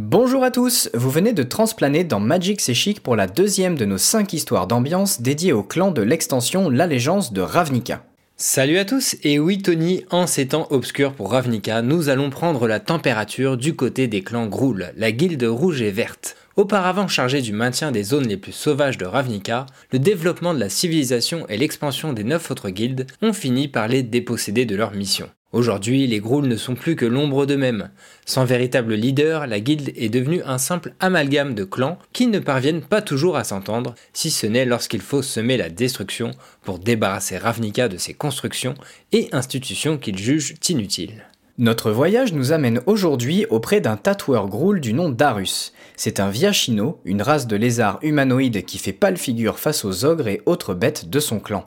Bonjour à tous, vous venez de transplaner dans Magic C'est pour la deuxième de nos 5 histoires d'ambiance dédiées au clan de l'extension L'Allégeance de Ravnica. Salut à tous, et oui Tony, en ces temps obscurs pour Ravnica, nous allons prendre la température du côté des clans Groul, la guilde rouge et verte. Auparavant chargée du maintien des zones les plus sauvages de Ravnica, le développement de la civilisation et l'expansion des neuf autres guildes ont fini par les déposséder de leur mission. Aujourd'hui, les Grools ne sont plus que l'ombre d'eux-mêmes. Sans véritable leader, la guilde est devenue un simple amalgame de clans qui ne parviennent pas toujours à s'entendre, si ce n'est lorsqu'il faut semer la destruction pour débarrasser Ravnica de ses constructions et institutions qu'il jugent inutiles. Notre voyage nous amène aujourd'hui auprès d'un tatoueur Groul du nom d'Arus. C'est un Viachino, une race de lézards humanoïdes qui fait pâle figure face aux ogres et autres bêtes de son clan.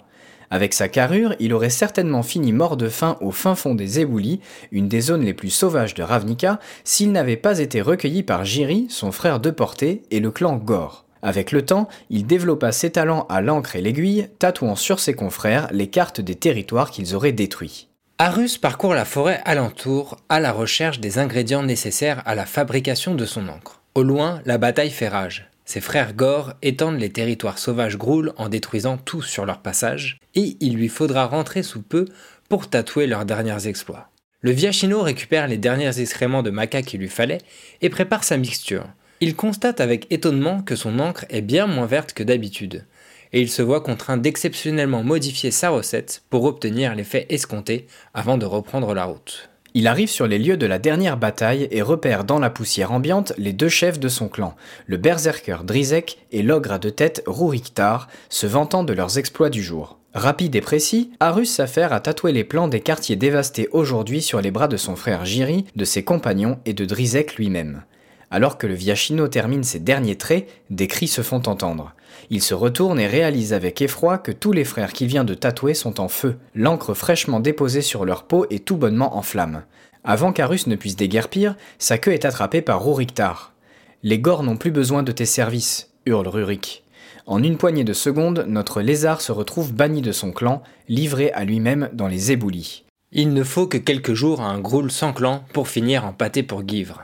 Avec sa carrure, il aurait certainement fini mort de faim au fin fond des Éboulis, une des zones les plus sauvages de Ravnica, s'il n'avait pas été recueilli par Jiri, son frère de portée, et le clan Gore. Avec le temps, il développa ses talents à l'encre et l'aiguille, tatouant sur ses confrères les cartes des territoires qu'ils auraient détruits. Arus parcourt la forêt alentour à la recherche des ingrédients nécessaires à la fabrication de son encre. Au loin, la bataille fait rage. Ses frères Gore étendent les territoires sauvages Groul en détruisant tout sur leur passage, et il lui faudra rentrer sous peu pour tatouer leurs derniers exploits. Le Viachino récupère les derniers excréments de maca qu'il lui fallait et prépare sa mixture. Il constate avec étonnement que son encre est bien moins verte que d'habitude, et il se voit contraint d'exceptionnellement modifier sa recette pour obtenir l'effet escompté avant de reprendre la route. Il arrive sur les lieux de la dernière bataille et repère dans la poussière ambiante les deux chefs de son clan, le berserker Drizek et l'ogre à deux têtes Ruriktar, se vantant de leurs exploits du jour. Rapide et précis, Arus s'affaire à tatouer les plans des quartiers dévastés aujourd'hui sur les bras de son frère Jiri, de ses compagnons et de Drizek lui-même. Alors que le Viachino termine ses derniers traits, des cris se font entendre. Il se retourne et réalise avec effroi que tous les frères qu'il vient de tatouer sont en feu, l'encre fraîchement déposée sur leur peau est tout bonnement en flammes. Avant qu'Arus ne puisse déguerpir, sa queue est attrapée par Ruriktar. Les Gors n'ont plus besoin de tes services, hurle Rurik. En une poignée de secondes, notre lézard se retrouve banni de son clan, livré à lui-même dans les éboulis. Il ne faut que quelques jours à un Groul sans clan pour finir en pâté pour Guivre.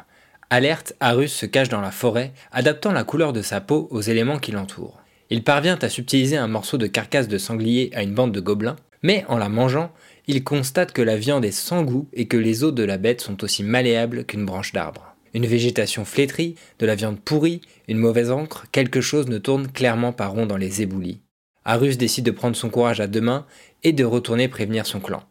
Alerte, Arus se cache dans la forêt, adaptant la couleur de sa peau aux éléments qui l'entourent. Il parvient à subtiliser un morceau de carcasse de sanglier à une bande de gobelins, mais en la mangeant, il constate que la viande est sans goût et que les os de la bête sont aussi malléables qu'une branche d'arbre. Une végétation flétrie, de la viande pourrie, une mauvaise encre, quelque chose ne tourne clairement pas rond dans les éboulis. Arus décide de prendre son courage à deux mains et de retourner prévenir son clan.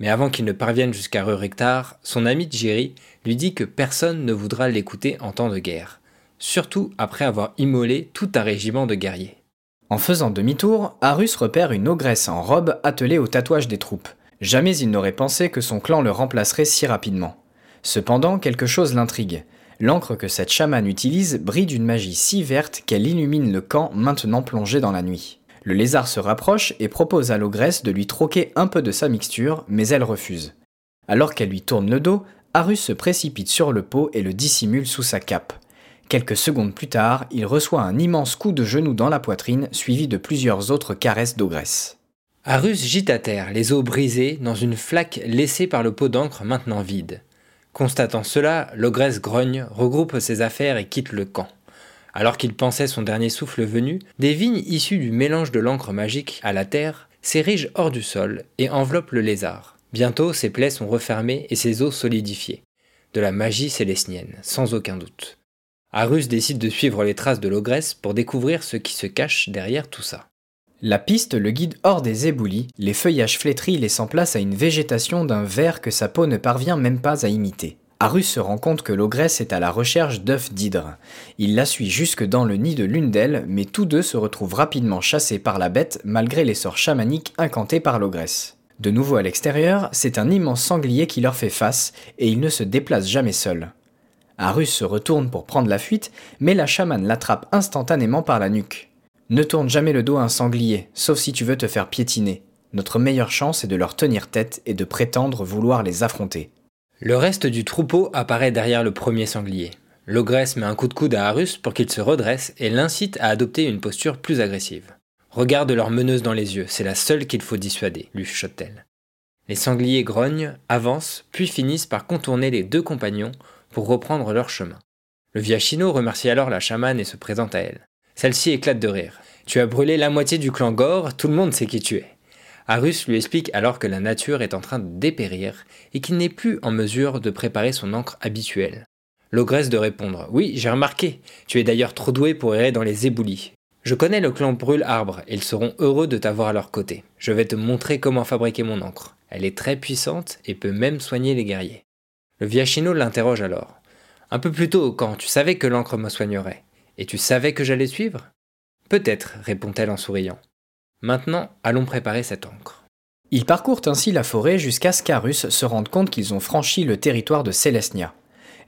Mais avant qu'il ne parvienne jusqu'à Ruriktar, son ami Jerry lui dit que personne ne voudra l'écouter en temps de guerre, surtout après avoir immolé tout un régiment de guerriers. En faisant demi-tour, Arus repère une ogresse en robe attelée au tatouage des troupes. Jamais il n'aurait pensé que son clan le remplacerait si rapidement. Cependant, quelque chose l'intrigue. L'encre que cette chamane utilise brille d'une magie si verte qu'elle illumine le camp maintenant plongé dans la nuit. Le lézard se rapproche et propose à l'ogresse de lui troquer un peu de sa mixture, mais elle refuse. Alors qu'elle lui tourne le dos, Arus se précipite sur le pot et le dissimule sous sa cape. Quelques secondes plus tard, il reçoit un immense coup de genou dans la poitrine, suivi de plusieurs autres caresses d'ogresse. Arus gîte à terre, les os brisés, dans une flaque laissée par le pot d'encre maintenant vide. Constatant cela, l'ogresse grogne, regroupe ses affaires et quitte le camp. Alors qu'il pensait son dernier souffle venu, des vignes issues du mélange de l'encre magique à la terre s'érigent hors du sol et enveloppent le lézard. Bientôt, ses plaies sont refermées et ses os solidifiés. De la magie célestienne, sans aucun doute. Arus décide de suivre les traces de l'ogresse pour découvrir ce qui se cache derrière tout ça. La piste le guide hors des éboulis, les feuillages flétris laissant place à une végétation d'un vert que sa peau ne parvient même pas à imiter. Arus se rend compte que l'ogresse est à la recherche d'œufs d'hydre. Il la suit jusque dans le nid de l'une d'elles, mais tous deux se retrouvent rapidement chassés par la bête malgré les sorts chamaniques incantés par l'ogresse. De nouveau à l'extérieur, c'est un immense sanglier qui leur fait face, et il ne se déplace jamais seul. Arus se retourne pour prendre la fuite, mais la chamane l'attrape instantanément par la nuque. Ne tourne jamais le dos à un sanglier, sauf si tu veux te faire piétiner. Notre meilleure chance est de leur tenir tête et de prétendre vouloir les affronter. Le reste du troupeau apparaît derrière le premier sanglier. L'ogresse met un coup de coude à Arus pour qu'il se redresse et l'incite à adopter une posture plus agressive. Regarde leur meneuse dans les yeux, c'est la seule qu'il faut dissuader, lui chuchote-t-elle. Les sangliers grognent, avancent, puis finissent par contourner les deux compagnons pour reprendre leur chemin. Le Viachino remercie alors la chamane et se présente à elle. Celle-ci éclate de rire. Tu as brûlé la moitié du clan Gore, tout le monde sait qui tu es. Arus lui explique alors que la nature est en train de dépérir et qu'il n'est plus en mesure de préparer son encre habituelle. L'ogresse de répondre Oui, j'ai remarqué. Tu es d'ailleurs trop doué pour errer dans les éboulis. Je connais le clan Brûle Arbre et ils seront heureux de t'avoir à leur côté. Je vais te montrer comment fabriquer mon encre. Elle est très puissante et peut même soigner les guerriers. Le Viachino l'interroge alors. Un peu plus tôt, quand tu savais que l'encre me soignerait, et tu savais que j'allais suivre Peut-être, répond-elle en souriant. Maintenant, allons préparer cette encre. Ils parcourent ainsi la forêt jusqu'à ce qu'Arus se rende compte qu'ils ont franchi le territoire de Célestia.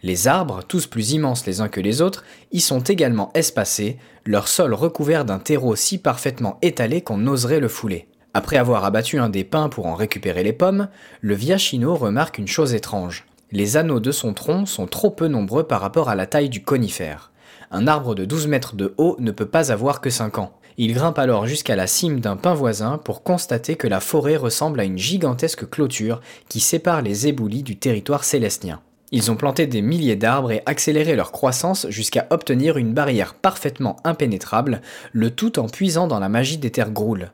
Les arbres, tous plus immenses les uns que les autres, y sont également espacés, leur sol recouvert d'un terreau si parfaitement étalé qu'on oserait le fouler. Après avoir abattu un des pins pour en récupérer les pommes, le Viachino remarque une chose étrange. Les anneaux de son tronc sont trop peu nombreux par rapport à la taille du conifère. Un arbre de 12 mètres de haut ne peut pas avoir que 5 ans. Il grimpe alors jusqu'à la cime d'un pin voisin pour constater que la forêt ressemble à une gigantesque clôture qui sépare les éboulis du territoire célestien. Ils ont planté des milliers d'arbres et accéléré leur croissance jusqu'à obtenir une barrière parfaitement impénétrable, le tout en puisant dans la magie des terres groules.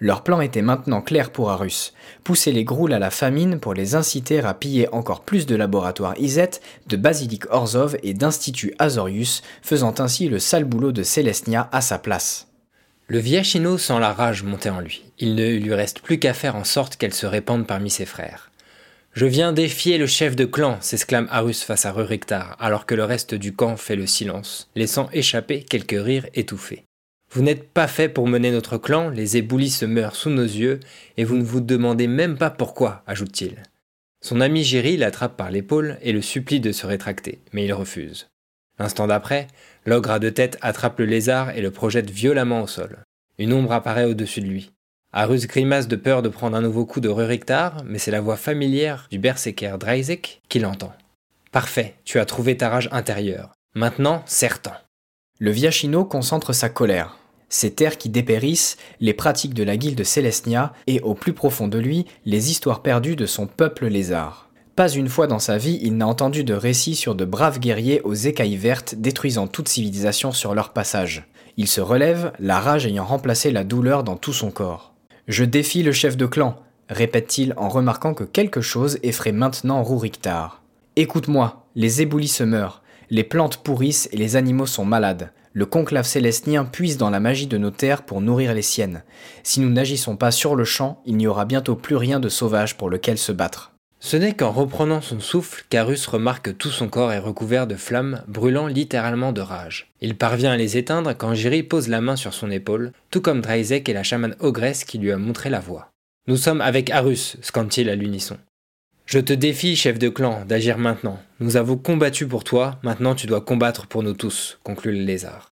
Leur plan était maintenant clair pour Arus, pousser les groules à la famine pour les inciter à piller encore plus de laboratoires Izet, de Basilic Orzov et d'Institut Azorius, faisant ainsi le sale boulot de Celestia à sa place. Le Viachino sent la rage monter en lui. Il ne lui reste plus qu'à faire en sorte qu'elle se répande parmi ses frères. Je viens défier le chef de clan, s'exclame Arus face à Ruriktar, alors que le reste du camp fait le silence, laissant échapper quelques rires étouffés. Vous n'êtes pas fait pour mener notre clan, les éboulis se meurent sous nos yeux, et vous ne vous demandez même pas pourquoi, ajoute-t-il. Son ami Géry l'attrape par l'épaule et le supplie de se rétracter, mais il refuse. L'instant d'après, l'ogre à deux têtes attrape le lézard et le projette violemment au sol. Une ombre apparaît au-dessus de lui. Arus grimace de peur de prendre un nouveau coup de Ruriktar, mais c'est la voix familière du berserker Dreisek qui l'entend. Parfait, tu as trouvé ta rage intérieure. Maintenant, serre-t'en. Le Viachino concentre sa colère. Ces terres qui dépérissent, les pratiques de la guilde Célestia et, au plus profond de lui, les histoires perdues de son peuple lézard. Pas une fois dans sa vie, il n'a entendu de récits sur de braves guerriers aux écailles vertes détruisant toute civilisation sur leur passage. Il se relève, la rage ayant remplacé la douleur dans tout son corps. Je défie le chef de clan, répète-t-il en remarquant que quelque chose effraie maintenant Ruriktar. Écoute-moi, les éboulis se meurent, les plantes pourrissent et les animaux sont malades. Le conclave célestien puise dans la magie de nos terres pour nourrir les siennes. Si nous n'agissons pas sur le champ, il n'y aura bientôt plus rien de sauvage pour lequel se battre. Ce n'est qu'en reprenant son souffle qu'Arus remarque que tout son corps est recouvert de flammes, brûlant littéralement de rage. Il parvient à les éteindre quand Jiri pose la main sur son épaule, tout comme Draizek et la chamane ogresse qui lui a montré la voie. Nous sommes avec Arus, scande-t-il à l'unisson. Je te défie, chef de clan, d'agir maintenant. Nous avons combattu pour toi, maintenant tu dois combattre pour nous tous, conclut le lézard.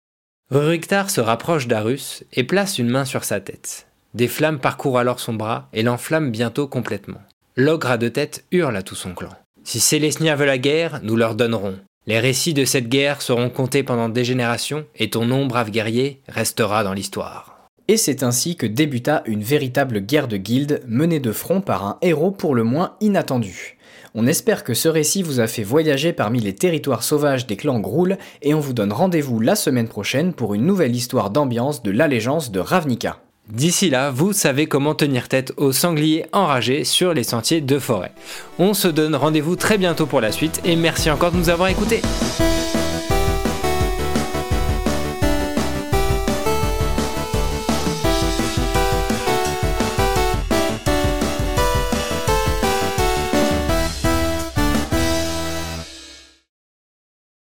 Ruriktar se rapproche d'Arus et place une main sur sa tête. Des flammes parcourent alors son bras et l'enflamment bientôt complètement. L'ogre à deux têtes hurle à tout son clan. Si Célestia veut la guerre, nous leur donnerons. Les récits de cette guerre seront comptés pendant des générations et ton nom, brave guerrier, restera dans l'histoire. Et c'est ainsi que débuta une véritable guerre de guildes menée de front par un héros pour le moins inattendu. On espère que ce récit vous a fait voyager parmi les territoires sauvages des clans Groul et on vous donne rendez-vous la semaine prochaine pour une nouvelle histoire d'ambiance de l'allégeance de Ravnica. D'ici là, vous savez comment tenir tête aux sangliers enragés sur les sentiers de forêt. On se donne rendez-vous très bientôt pour la suite et merci encore de nous avoir écoutés.